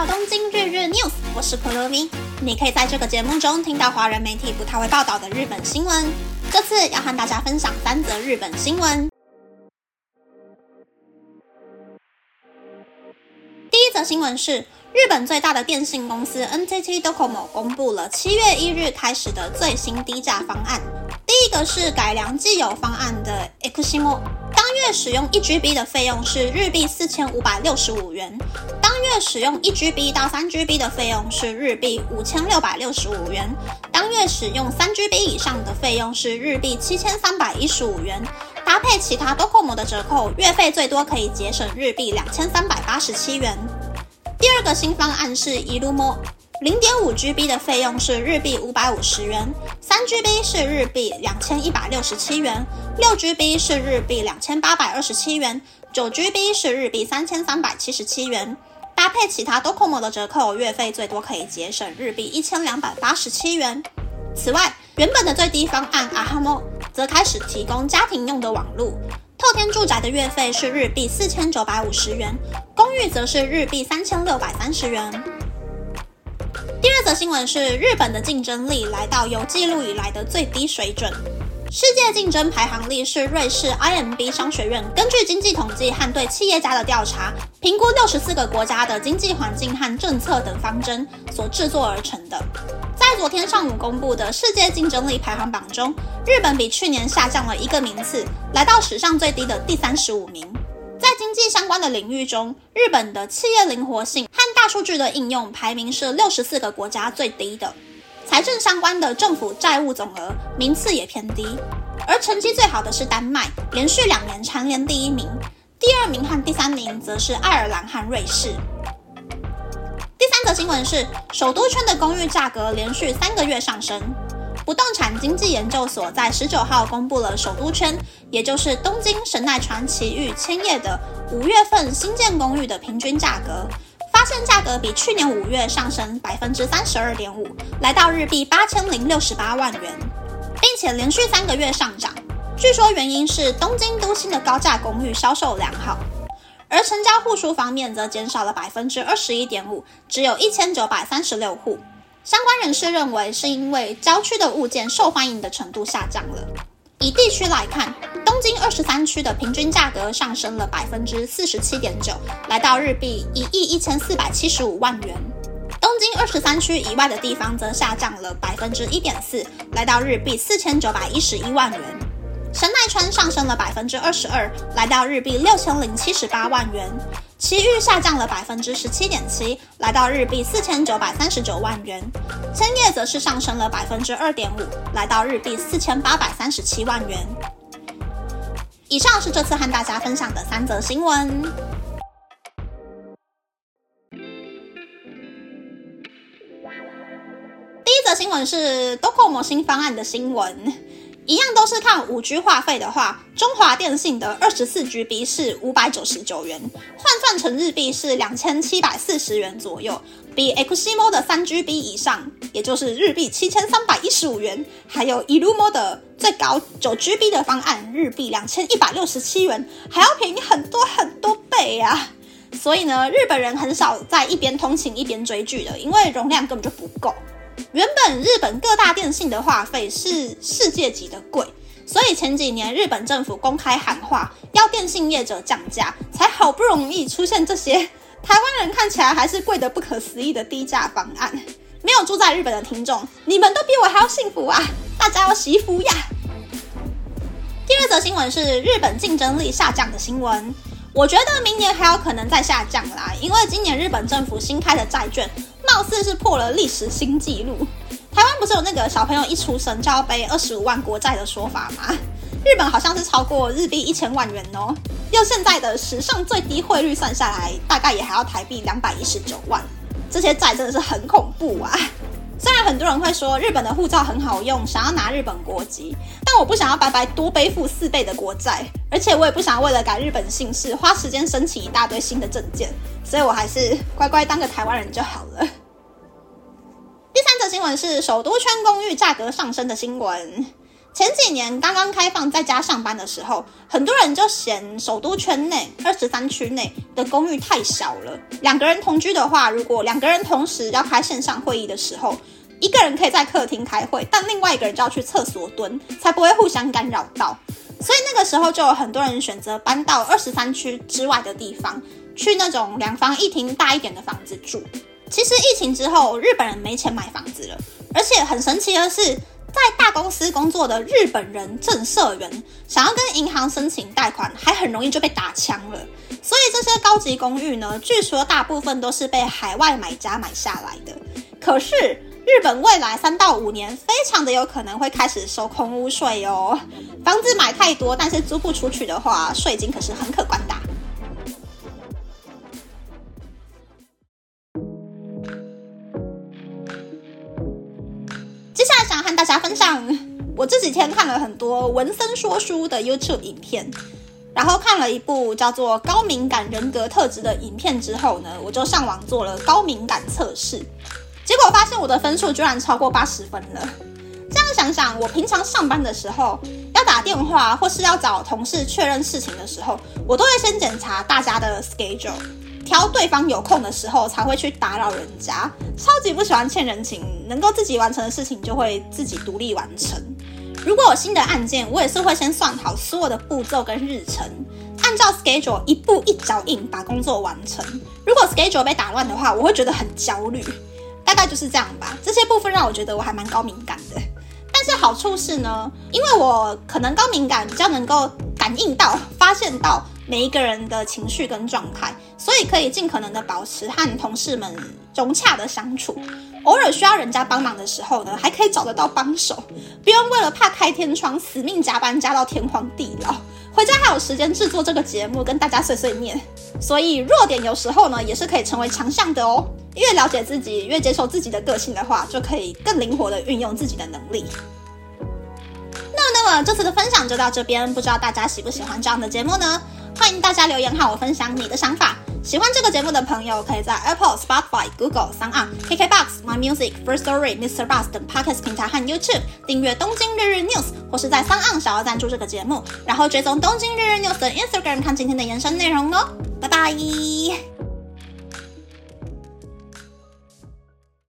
到东京日日 news，我是可乐咪。你可以在这个节目中听到华人媒体不太会报道的日本新闻。这次要和大家分享三则日本新闻。第一则新闻是，日本最大的电信公司 NTT Docomo 公布了七月一日开始的最新低价方案。第一个是改良既有方案的 Eximo，当月使用一 GB 的费用是日币四千五百六十五元，月使用一 GB 到三 GB 的费用是日币五千六百六十五元，当月使用三 GB 以上的费用是日币七千三百一十五元。搭配其他 Docomo 的折扣，月费最多可以节省日币两千三百八十七元。第二个新方案是 Irumo。零点五 GB 的费用是日币五百五十元，三 GB 是日币两千一百六十七元，六 GB 是日币两千八百二十七元，九 GB 是日币三千三百七十七元。搭配其他 Docomo 的折扣，月费最多可以节省日币一千两百八十七元。此外，原本的最低方案 Ahamo 则开始提供家庭用的网络，透天住宅的月费是日币四千九百五十元，公寓则是日币三千六百三十元。第二则新闻是，日本的竞争力来到有记录以来的最低水准。世界竞争排行力是瑞士 IMB 商学院根据经济统计和对企业家的调查，评估六十四个国家的经济环境和政策等方针所制作而成的。在昨天上午公布的世界竞争力排行榜中，日本比去年下降了一个名次，来到史上最低的第三十五名。在经济相关的领域中，日本的企业灵活性和大数据的应用排名是六十四个国家最低的。财政相关的政府债务总额名次也偏低，而成绩最好的是丹麦，连续两年蝉联第一名。第二名和第三名则是爱尔兰和瑞士。第三则新闻是，首都圈的公寓价格连续三个月上升。不动产经济研究所在十九号公布了首都圈，也就是东京神奈川埼玉千叶的五月份新建公寓的平均价格，发现价格比去年五月上升百分之三十二点五，来到日币八千零六十八万元，并且连续三个月上涨。据说原因是东京都心的高价公寓销售良好，而成交户数方面则减少了百分之二十一点五，只有一千九百三十六户。相关人士认为，是因为郊区的物件受欢迎的程度下降了。以地区来看，东京二十三区的平均价格上升了百分之四十七点九，来到日币一亿一千四百七十五万元。东京二十三区以外的地方则下降了百分之一点四，来到日币四千九百一十一万元。神奈川上升了百分之二十二，来到日币六千零七十八万元。其余下降了百分之十七点七，来到日币四千九百三十九万元。千叶则是上升了百分之二点五，来到日币四千八百三十七万元。以上是这次和大家分享的三则新闻。第一则新闻是 Docomo 新方案的新闻。一样都是看五 G 话费的话，中华电信的二十四 GB 是五百九十九元，换算成日币是两千七百四十元左右，比 Eximo 的三 GB 以上，也就是日币七千三百一十五元，还有 Irumo 的最高九 GB 的方案，日币两千一百六十七元，还要便宜很多很多倍啊！所以呢，日本人很少在一边通勤一边追剧的，因为容量根本就不够。原本日本各大电信的话费是世界级的贵，所以前几年日本政府公开喊话，要电信业者降价，才好不容易出现这些台湾人看起来还是贵得不可思议的低价方案。没有住在日本的听众，你们都比我还要幸福啊！大家要惜福呀！第二则新闻是日本竞争力下降的新闻，我觉得明年还有可能再下降啦，因为今年日本政府新开的债券。貌似是破了历史新纪录。台湾不是有那个小朋友一出生就要背二十五万国债的说法吗？日本好像是超过日币一千万元哦。用现在的史上最低汇率算下来，大概也还要台币两百一十九万。这些债真的是很恐怖啊！虽然很多人会说日本的护照很好用，想要拿日本国籍，但我不想要白白多背负四倍的国债，而且我也不想为了改日本姓氏花时间申请一大堆新的证件，所以我还是乖乖当个台湾人就好了。新闻是首都圈公寓价格上升的新闻。前几年刚刚开放在家上班的时候，很多人就嫌首都圈内二十三区内的公寓太小了。两个人同居的话，如果两个人同时要开线上会议的时候，一个人可以在客厅开会，但另外一个人就要去厕所蹲，才不会互相干扰到。所以那个时候就有很多人选择搬到二十三区之外的地方，去那种两房一厅大一点的房子住。其实疫情之后，日本人没钱买房子了，而且很神奇的是。在大公司工作的日本人正社员想要跟银行申请贷款，还很容易就被打枪了。所以这些高级公寓呢，据说大部分都是被海外买家买下来的。可是日本未来三到五年，非常的有可能会开始收空屋税哦。房子买太多，但是租不出去的话，税金可是很可观的。想，我这几天看了很多文森说书的 YouTube 影片，然后看了一部叫做《高敏感人格特质》的影片之后呢，我就上网做了高敏感测试，结果发现我的分数居然超过八十分了。这样想想，我平常上班的时候要打电话或是要找同事确认事情的时候，我都会先检查大家的 schedule。挑对方有空的时候才会去打扰人家，超级不喜欢欠人情。能够自己完成的事情就会自己独立完成。如果有新的案件，我也是会先算好所有的步骤跟日程，按照 schedule 一步一脚印把工作完成。如果 schedule 被打乱的话，我会觉得很焦虑。大概就是这样吧。这些部分让我觉得我还蛮高敏感的。但是好处是呢，因为我可能高敏感，比较能够感应到、发现到。每一个人的情绪跟状态，所以可以尽可能的保持和同事们融洽的相处。偶尔需要人家帮忙的时候呢，还可以找得到帮手，不用为了怕开天窗死命加班加到天荒地老。回家还有时间制作这个节目，跟大家碎碎念。所以弱点有时候呢，也是可以成为强项的哦。越了解自己，越接受自己的个性的话，就可以更灵活的运用自己的能力。那那么这次的分享就到这边，不知道大家喜不喜欢这样的节目呢？欢迎大家留言和我分享你的想法。喜欢这个节目的朋友，可以在 Apple、Spotify、Google、s o n KKBox、My Music、First Story、Mr. Bus 等 Podcast 平台和 YouTube 订阅《东京日日 News》，或是在 s o n 想要赞助这个节目，然后追踪《东京日日 News》的 Instagram 看今天的延伸内容哦。拜拜。